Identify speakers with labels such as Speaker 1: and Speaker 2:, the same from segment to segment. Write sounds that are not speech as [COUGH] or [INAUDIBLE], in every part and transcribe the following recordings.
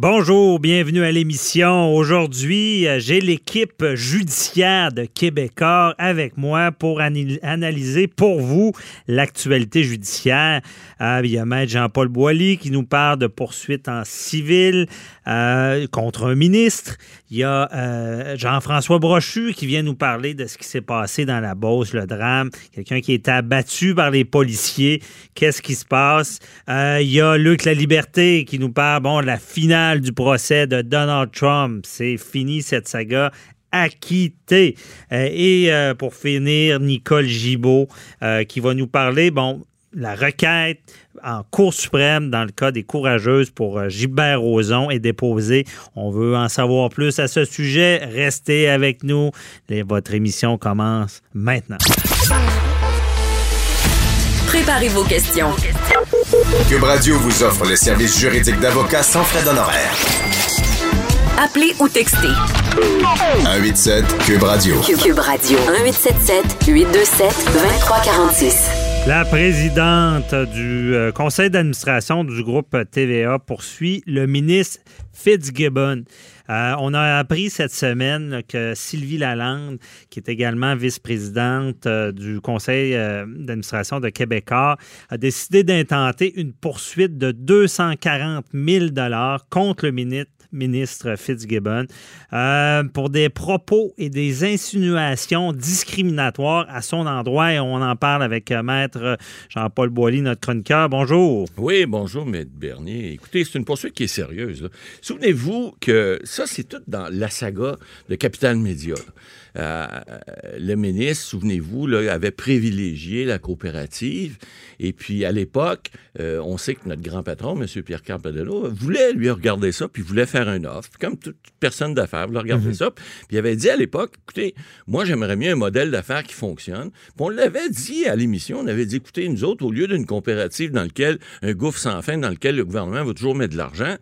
Speaker 1: Bonjour, bienvenue à l'émission. Aujourd'hui, euh, j'ai l'équipe judiciaire de Québécois avec moi pour analyser pour vous l'actualité judiciaire. Euh, il y a Maître Jean-Paul Boilly qui nous parle de poursuites en civil euh, contre un ministre. Il y a Jean-François Brochu qui vient nous parler de ce qui s'est passé dans la Beauce, le drame. Quelqu'un qui est abattu par les policiers. Qu'est-ce qui se passe? il y a Luc La Liberté qui nous parle, bon, la finale du procès de Donald Trump. C'est fini cette saga acquitté. Euh, et euh, pour finir, Nicole Gibault euh, qui va nous parler, bon, la requête en Cour suprême dans le cas des courageuses pour Gilbert Rozon est déposée. On veut en savoir plus à ce sujet. Restez avec nous. votre émission commence maintenant.
Speaker 2: Préparez vos questions.
Speaker 3: Cube Radio vous offre les services juridiques d'avocats sans frais d'honoraires.
Speaker 2: Appelez ou textez.
Speaker 3: 187 Cube Radio.
Speaker 2: Cube Radio. 1877 827 2346.
Speaker 1: La présidente du euh, conseil d'administration du groupe TVA poursuit le ministre Fitzgibbon. Euh, on a appris cette semaine que Sylvie Lalande, qui est également vice-présidente euh, du conseil euh, d'administration de Québécois, a décidé d'intenter une poursuite de 240 000 contre le ministre Fitzgibbon, pour des propos et des insinuations discriminatoires à son endroit. Et on en parle avec Maître Jean-Paul Boilly, notre chroniqueur. Bonjour.
Speaker 4: Oui, bonjour, Maître Bernier. Écoutez, c'est une poursuite qui est sérieuse. Souvenez-vous que ça, c'est tout dans la saga de Capital Média. Euh, le ministre, souvenez-vous, avait privilégié la coopérative. Et puis, à l'époque, euh, on sait que notre grand patron, M. Pierre Carpedelo, voulait lui regarder ça, puis voulait faire un offre. comme toute personne d'affaires voulait regarder mhm. ça. Puis il avait dit à l'époque, écoutez, moi, j'aimerais mieux un modèle d'affaires qui fonctionne. Puis on l'avait dit à l'émission, on avait dit, écoutez, nous autres, au lieu d'une coopérative dans laquelle un gouffre sans fin, dans lequel le gouvernement va toujours mettre de l'argent,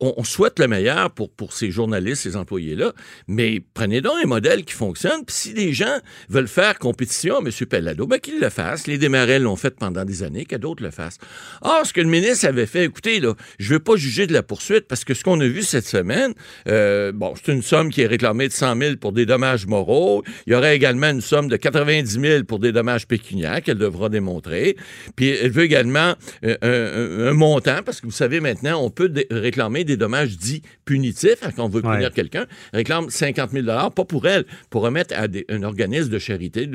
Speaker 4: on, souhaite le meilleur pour, pour ces journalistes, ces employés-là, mais prenez donc un modèle qui fonctionne puis si des gens veulent faire compétition à M. Pellado, ben qu'ils le fassent. Les démarrels l'ont fait pendant des années, que d'autres le fassent. Or, ce que le ministre avait fait, écoutez, là, je veux pas juger de la poursuite parce que ce qu'on a vu cette semaine, euh, bon, c'est une somme qui est réclamée de 100 000 pour des dommages moraux. Il y aurait également une somme de 90 000 pour des dommages pécuniaires qu'elle devra démontrer. Puis elle veut également euh, un, montant parce que vous savez maintenant, on peut réclamer des dommages dits punitifs quand on veut punir quelqu'un. réclame 50 000 pas pour elle, pour remettre à un organisme de charité,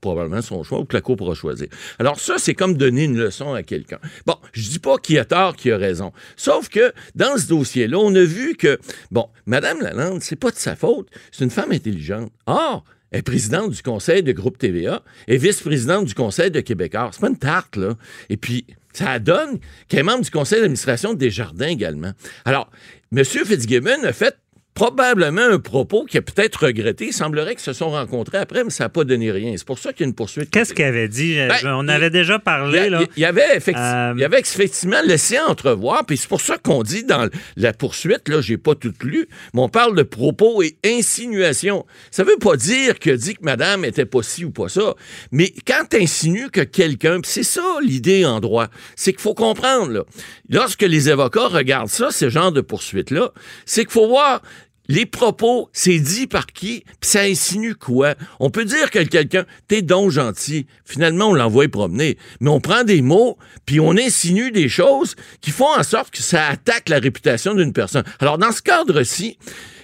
Speaker 4: probablement son choix, ou que la Cour pourra choisir. Alors ça, c'est comme donner une leçon à quelqu'un. Bon, je dis pas qui a tort, qui a raison. Sauf que dans ce dossier-là, on a vu que, bon, Madame Lalande, c'est pas de sa faute. C'est une femme intelligente. Or, elle est présidente du conseil de groupe TVA et vice-présidente du conseil de Québécois. C'est pas une tarte, là. Et puis, ça donne qu'elle est membre du conseil d'administration des Jardins également. Alors, M. Fitzgibbon a fait probablement un propos qui a peut-être regretté. Il semblerait qu'ils se sont rencontrés après, mais ça n'a pas donné rien. C'est pour ça qu'il y a une poursuite.
Speaker 1: Qu'est-ce qu'il avait dit? Ben, On avait déjà parlé.
Speaker 4: Il,
Speaker 1: là.
Speaker 4: il, avait effectivement, il avait effectivement laissé entrevoir, puis c'est pour ça qu'on dit dans la poursuite, là, j'ai pas tout lu, mais on parle de propos et insinuations. Ça veut pas dire que dit que madame était pas ci ou pas ça, mais quand tu insinues que quelqu'un, c'est ça l'idée en droit, c'est qu'il faut comprendre, là, lorsque les avocats regardent ça, ce genre de poursuite-là, c'est qu'il faut voir les propos, c'est dit par qui, puis ça insinue quoi? On peut dire que quelqu'un, t'es donc gentil. Finalement, on l'envoie promener. Mais on prend des mots, puis on insinue des choses qui font en sorte que ça attaque la réputation d'une personne. Alors, dans ce cadre-ci,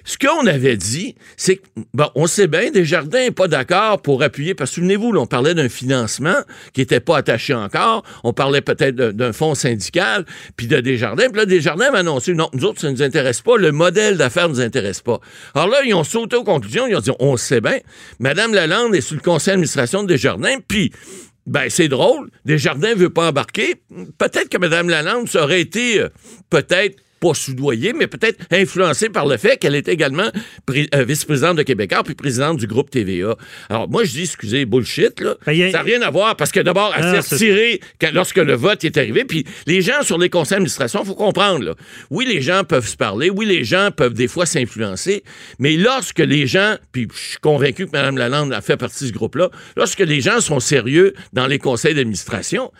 Speaker 4: ce qu'on avait dit, c'est que, bon, on sait bien, Desjardins n'est pas d'accord pour appuyer, parce que souvenez-vous, on parlait d'un financement qui n'était pas attaché encore, on parlait peut-être d'un fonds syndical, puis de Desjardins, puis là, Desjardins va annoncer, non, nous autres, ça ne nous intéresse pas, le modèle d'affaires ne nous intéresse pas. Alors là, ils ont sauté aux conclusions, ils ont dit, on sait bien, Madame Lalande est sous le conseil d'administration de Desjardins, puis ben, c'est drôle. Desjardins ne veut pas embarquer. Peut-être que Mme Lalande, ça aurait été euh, peut-être pas soudoyée, mais peut-être influencée par le fait qu'elle est également euh, vice-présidente de Québécois puis présidente du groupe TVA. Alors, moi, je dis, excusez, bullshit, là.
Speaker 1: Ben, a-
Speaker 4: Ça n'a rien à voir, parce que d'abord, elle
Speaker 1: Ah,
Speaker 4: s'est retirée quand- lorsque le vote est arrivé, puis les gens sur les conseils d'administration, il faut comprendre, là. Oui, les gens peuvent se parler, oui, les gens peuvent des fois s'influencer, mais lorsque les gens, puis je suis convaincu que Mme Lalande a fait partie de ce groupe-là, lorsque les gens sont sérieux dans les conseils d'administration,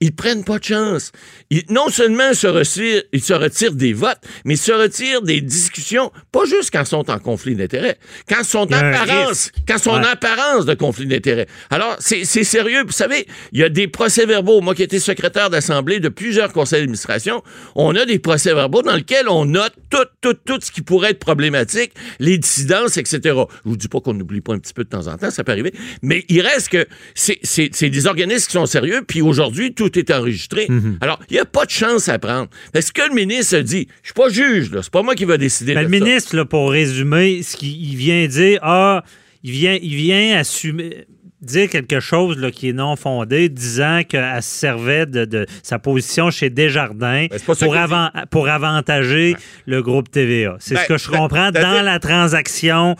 Speaker 4: ils prennent pas de chance. Ils- non seulement se retirent, ils se retirent des votes, mais se retirent des discussions, pas juste quand ils sont en conflit d'intérêts, quand ils sont en apparence,
Speaker 1: risque.
Speaker 4: quand sont
Speaker 1: Ouais.
Speaker 4: en apparence de conflit d'intérêts. Alors, c'est sérieux. Vous savez, il y a des procès-verbaux. Moi qui étais secrétaire d'Assemblée de plusieurs conseils d'administration, on a des procès-verbaux dans lesquels on note tout, tout, tout ce qui pourrait être problématique, les dissidences, etc. Je vous dis pas qu'on n'oublie pas un petit peu de temps en temps, ça peut arriver, mais il reste que c'est des organismes qui sont sérieux, puis aujourd'hui, tout est enregistré.
Speaker 1: Mhm.
Speaker 4: Alors, il n'y a pas de chance à prendre. Parce que le ministre a dit, je suis pas juge, là, c'est pas moi qui va décider
Speaker 1: Ben,
Speaker 4: de
Speaker 1: le
Speaker 4: ça.
Speaker 1: ministre, là, pour résumer, ce qu'il il vient dire, ah, il vient, il vient assumer dire quelque chose là, qui est non fondé, disant qu'elle se servait de, de sa position chez Desjardins
Speaker 4: Ben,
Speaker 1: pour,
Speaker 4: qu'il
Speaker 1: avan- pour avantager le groupe TVA. C'est
Speaker 4: Ben,
Speaker 1: ce que je comprends dans la transaction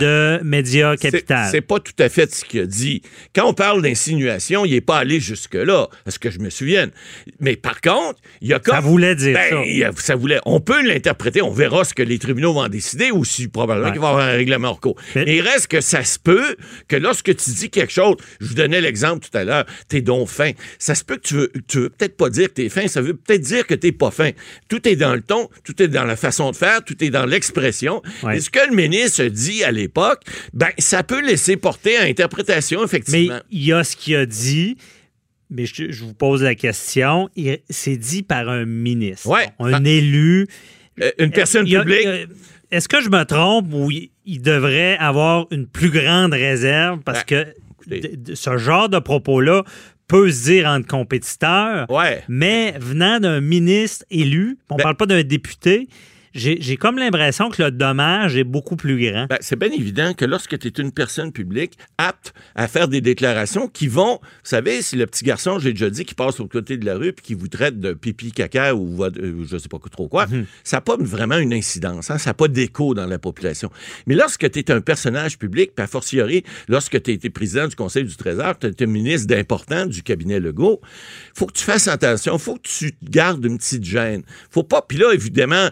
Speaker 1: de Média Capital.
Speaker 4: C'est pas tout à fait ce qu'il a dit. Quand on parle d'insinuation, il n'est pas allé jusque-là, à ce que je me souvienne. Mais par contre, il y a comme...
Speaker 1: Ça voulait dire
Speaker 4: Ben,
Speaker 1: ça.
Speaker 4: a- ça voulait. On peut l'interpréter, on verra ce que les tribunaux vont en décider ou si probablement qu'il va y avoir un règlement cours.
Speaker 1: Mais-
Speaker 4: Mais il reste que ça se peut que lorsque tu dis quelque chose, je vous donnais l'exemple tout à l'heure, t'es donc fin. Ça se peut que tu veux, tu veux peut-être pas dire que t'es fin, ça veut peut-être dire que t'es pas fin. Tout est dans le ton, tout est dans la façon de faire, tout est dans l'expression.
Speaker 1: Ouais.
Speaker 4: Et ce que le ministre dit à l'époque, ben, ça peut laisser porter à interprétation,
Speaker 1: Mais
Speaker 4: effectivement.
Speaker 1: il y a ce qu'il a dit. Mais je, je vous pose la question. C'est dit par un ministre,
Speaker 4: Ouais.
Speaker 1: un
Speaker 4: Ah.
Speaker 1: élu.
Speaker 4: Euh, une personne
Speaker 1: y a-
Speaker 4: publique.
Speaker 1: a- Est-ce que je me trompe ou il, devrait avoir une plus grande réserve parce que
Speaker 4: Ben, écoutez.
Speaker 1: Ce genre de propos-là peut se dire entre compétiteurs,
Speaker 4: Ouais.
Speaker 1: mais venant d'un ministre élu, on
Speaker 4: Ben-
Speaker 1: parle pas d'un député, j'ai comme l'impression que le dommage est beaucoup plus grand.
Speaker 4: Ben, c'est bien évident que lorsque tu es une personne publique apte à faire des déclarations qui vont, vous savez, si le petit garçon, j'ai déjà dit, qui passe au côté de la rue puis qui vous traite de pipi caca ou euh, je sais pas trop quoi, ça n'a pas vraiment une incidence, hein, ça n'a pas d'écho dans la population. Mais lorsque tu es un personnage public, puis a fortiori, lorsque tu as été président du Conseil du Trésor, tu es ministre d'important du cabinet Legault, faut que tu fasses attention, faut que tu gardes une petite gêne. Faut pas, puis là, évidemment,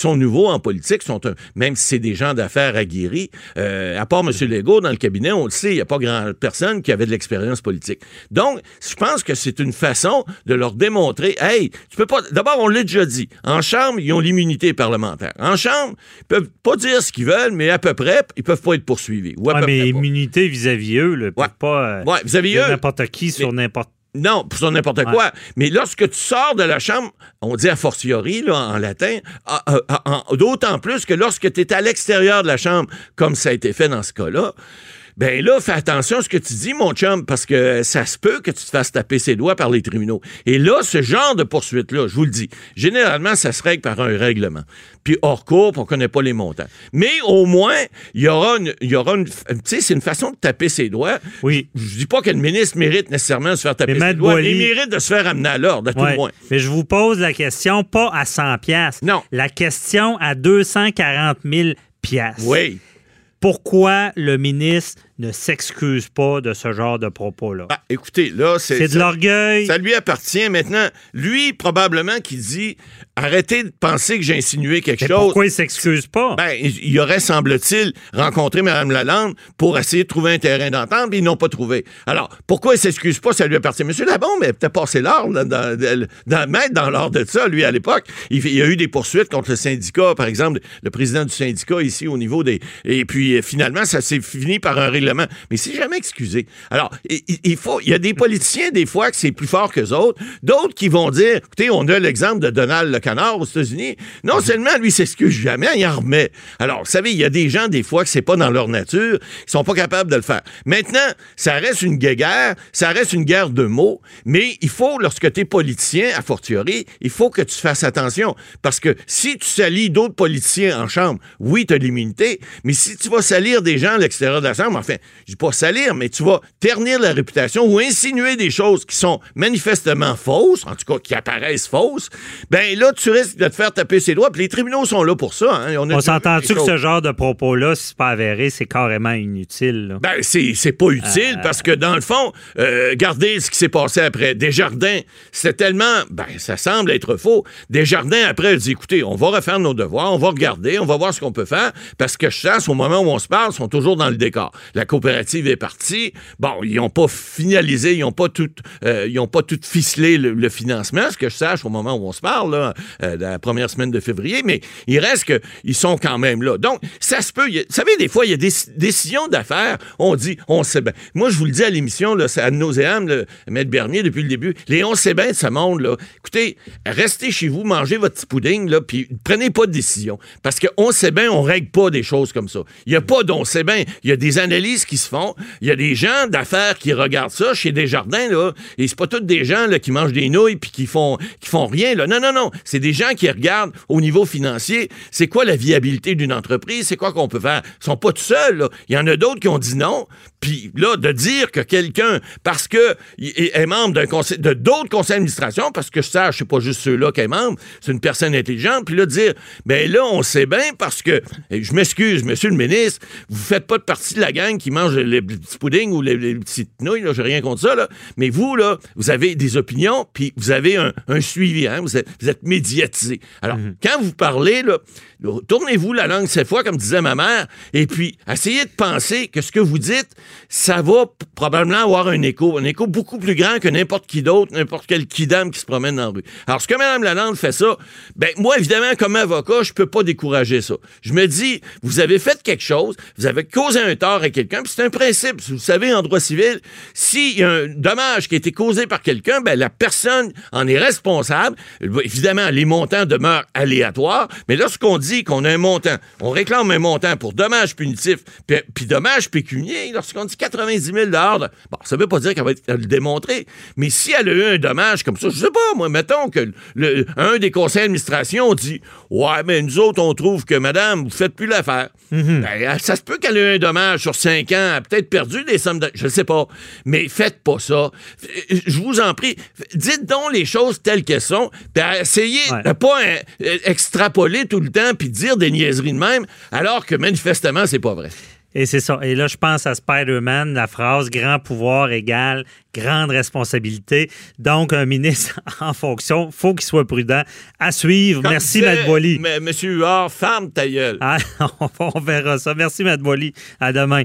Speaker 4: sont nouveaux en politique, sont un- même si c'est des gens d'affaires aguerris, euh, à part M. Legault, dans le cabinet, on le sait, il n'y a pas grand personne qui avait de l'expérience politique. Donc, je pense que c'est une façon de leur démontrer, hey, tu peux pas, d'abord, on l'a déjà dit, en Chambre, ils ont l'immunité parlementaire. En Chambre, ils peuvent pas dire ce qu'ils veulent, mais à peu près, ils peuvent pas être poursuivis. Ou à
Speaker 1: Ouais,
Speaker 4: peu
Speaker 1: mais
Speaker 4: près
Speaker 1: immunité vis-à-vis eux, là,
Speaker 4: Ouais.
Speaker 1: pas euh,
Speaker 4: Ouais, vis-à-vis
Speaker 1: dire
Speaker 4: eux.
Speaker 1: n'importe qui sur n'importe
Speaker 4: Non, pour sur n'importe
Speaker 1: Ouais.
Speaker 4: quoi. Mais lorsque tu sors de la chambre, on dit a fortiori, là, en latin, ah, ah, ah, d'autant plus que lorsque tu es à l'extérieur de la chambre, comme ça a été fait dans ce cas-là, ben là, fais attention à ce que tu dis, mon chum, parce que ça se peut que tu te fasses taper ses doigts par les tribunaux. Et là, ce genre de poursuite-là, je vous le dis, généralement, ça se règle par un règlement. Puis hors cours, on connaît pas les montants. Mais au moins, il y aura une, il y aura une, tu sais, c'est une façon de taper ses doigts.
Speaker 1: Oui.
Speaker 4: Je dis pas que le ministre mérite nécessairement de se faire taper
Speaker 1: Mais
Speaker 4: ses doigts, mais il mérite de se faire amener à l'ordre, à tout le moins.
Speaker 1: Mais je vous pose la question pas à 100 pièces.
Speaker 4: Non.
Speaker 1: La question à 240 000 pièces.
Speaker 4: Oui.
Speaker 1: Pourquoi le ministre ne s'excuse pas de ce genre de propos-là?
Speaker 4: Ah, écoutez, là, c'est.
Speaker 1: C'est de l'orgueil.
Speaker 4: Ça lui appartient maintenant. Lui, probablement, qui dit arrêtez de penser que j'ai insinué quelque
Speaker 1: Mais
Speaker 4: chose.
Speaker 1: pourquoi il s'excuse pas?
Speaker 4: Ben, il aurait, semble-t-il, rencontré Mme Lalande pour essayer de trouver un terrain d'entente, puis ils n'ont pas trouvé. Alors, pourquoi il s'excuse pas? Ça lui appartient. Monsieur Labombe a peut-être passé l'ordre, dans, dans, dans, mettre dans l'ordre de ça, lui, à l'époque. Il y a eu des poursuites contre le syndicat, par exemple, le président du syndicat ici au niveau des... Et puis, euh, finalement, ça s'est fini par un règlement. Mais c'est jamais excusé. Alors, il, faut... Il y a des politiciens, des fois, que c'est plus fort qu'eux autres. D'autres qui vont dire, écoutez, on a l'exemple de Donald le Canard aux États-Unis. Non seulement lui s'excuse jamais, il en remet. Alors, vous savez, il y a des gens, des fois, que c'est pas dans leur nature, qui sont pas capables de le faire. Maintenant, ça reste une guéguerre, ça reste une guerre de mots, mais il faut, lorsque tu es politicien, à fortiori, il faut que tu fasses attention. Parce que si tu salis d'autres politiciens en chambre, oui, tu as l'immunité, mais si tu vas salir des gens à l'extérieur de la chambre, enfin, je dis pas salir, mais tu vas ternir la réputation ou insinuer des choses qui sont manifestement fausses, en tout cas qui apparaissent fausses, ben là, tu risques de te faire taper ses doigts. Puis les tribunaux sont là pour ça. hein. On,
Speaker 1: s'entend-tu que ce genre de propos-là, si c'est pas avéré, c'est carrément inutile? là?
Speaker 4: Ben, c'est, c'est pas utile parce que dans le fond, euh, regardez ce qui s'est passé après. Desjardins, c'était tellement, ben, ça semble être faux. Desjardins, après, dit, écoutez, on va refaire nos devoirs, on va regarder, on va voir ce qu'on peut faire parce que je pense, au moment où on se parle, sont toujours dans le décor. La coopérative est partie. Bon, ils n'ont pas finalisé, ils n'ont pas tout, euh, pas tout ficelé le, financement, ce que je sache au moment où on se parle, là, euh, la première semaine de février, mais il reste qu'ils sont quand même là. Donc, ça se peut. Vous savez, des fois, il y a des décisions d'affaires. On dit, on sait bien. Moi, je vous le dis à l'émission, c'est à nauséam, le Maître Bernier, depuis le début. Les on sait bien de ce monde, là. Écoutez, restez chez vous, mangez votre petit pudding, là, puis prenez pas de décision. Parce qu'on sait bien, on règle pas des choses comme ça. Il y a pas d'on sait bien. Il y a des analyses se font. Il y a des gens d'affaires qui regardent ça chez Desjardins, là. Et c'est pas tous des gens, qui mangent des nouilles puis qui font, font rien, là. Non, non, non. C'est des gens qui regardent au niveau financier. C'est quoi la viabilité d'une entreprise? C'est quoi qu'on peut faire? Ils sont pas tout seuls. Il y en a d'autres qui ont dit non. Puis là, de dire que quelqu'un, parce que est membre d'un conseil, de d'autres conseils d'administration, parce que je sache, c'est pas juste ceux-là qui est membre, c'est une personne intelligente, puis là, dire, ben là, on sait bien parce que, je m'excuse, monsieur le ministre, vous faites pas de partie de la gang qui mange les petits puddings ou les, les petites nouilles, là, j'ai rien contre ça, là, mais vous, là, vous avez des opinions, puis vous avez un, un suivi, hein, vous êtes, vous êtes médiatisé. Alors, quand vous parlez, là, tournez-vous la langue cette fois, comme disait ma mère, et puis essayez de penser que ce que vous dites, ça va probablement avoir un écho, un écho beaucoup plus grand que n'importe qui d'autre, n'importe quel kidam qui se promène dans la rue. Alors, ce que Mme Lalande fait ça, ben moi, évidemment, comme avocat, je peux pas décourager ça. Je me dis, vous avez fait quelque chose, vous avez causé un tort à quelqu'un, puis c'est un principe. Vous savez, en droit civil, s'il y a un dommage qui a été causé par quelqu'un, ben la personne en est responsable. Évidemment, les montants demeurent aléatoires, mais lorsqu'on dit qu'on a un montant, on réclame un montant pour dommage punitif, puis, puis dommage pécunier, lorsqu'on dit 90 000 de- bon, ça veut pas dire qu'elle va être- le démontrer, mais si elle a eu un dommage comme ça, je sais pas, moi, mettons que le- un des conseils d'administration dit Ouais, mais nous autres, on trouve que madame, vous faites plus l'affaire. Ben, ça se peut qu'elle ait eu un dommage sur cinq ans, elle a peut-être perdu des sommes de. Je ne sais pas. Mais faites pas ça. Je vous en prie, dites donc les choses telles qu'elles sont, puis essayez
Speaker 1: Ouais.
Speaker 4: de pas euh, extrapoler tout le temps puis dire des niaiseries de même, alors que manifestement, c'est pas vrai.
Speaker 1: Et c'est ça. Et là, je pense à Spider-Man, la phrase grand pouvoir égale grande responsabilité. Donc, un ministre [LAUGHS] en fonction, faut qu'il soit prudent. À suivre.
Speaker 4: Comme
Speaker 1: Merci, Matt Boily.
Speaker 4: Monsieur Huard, ferme ta gueule.
Speaker 1: Ah, [LAUGHS] on verra ça. Merci, Matt Boily. À demain.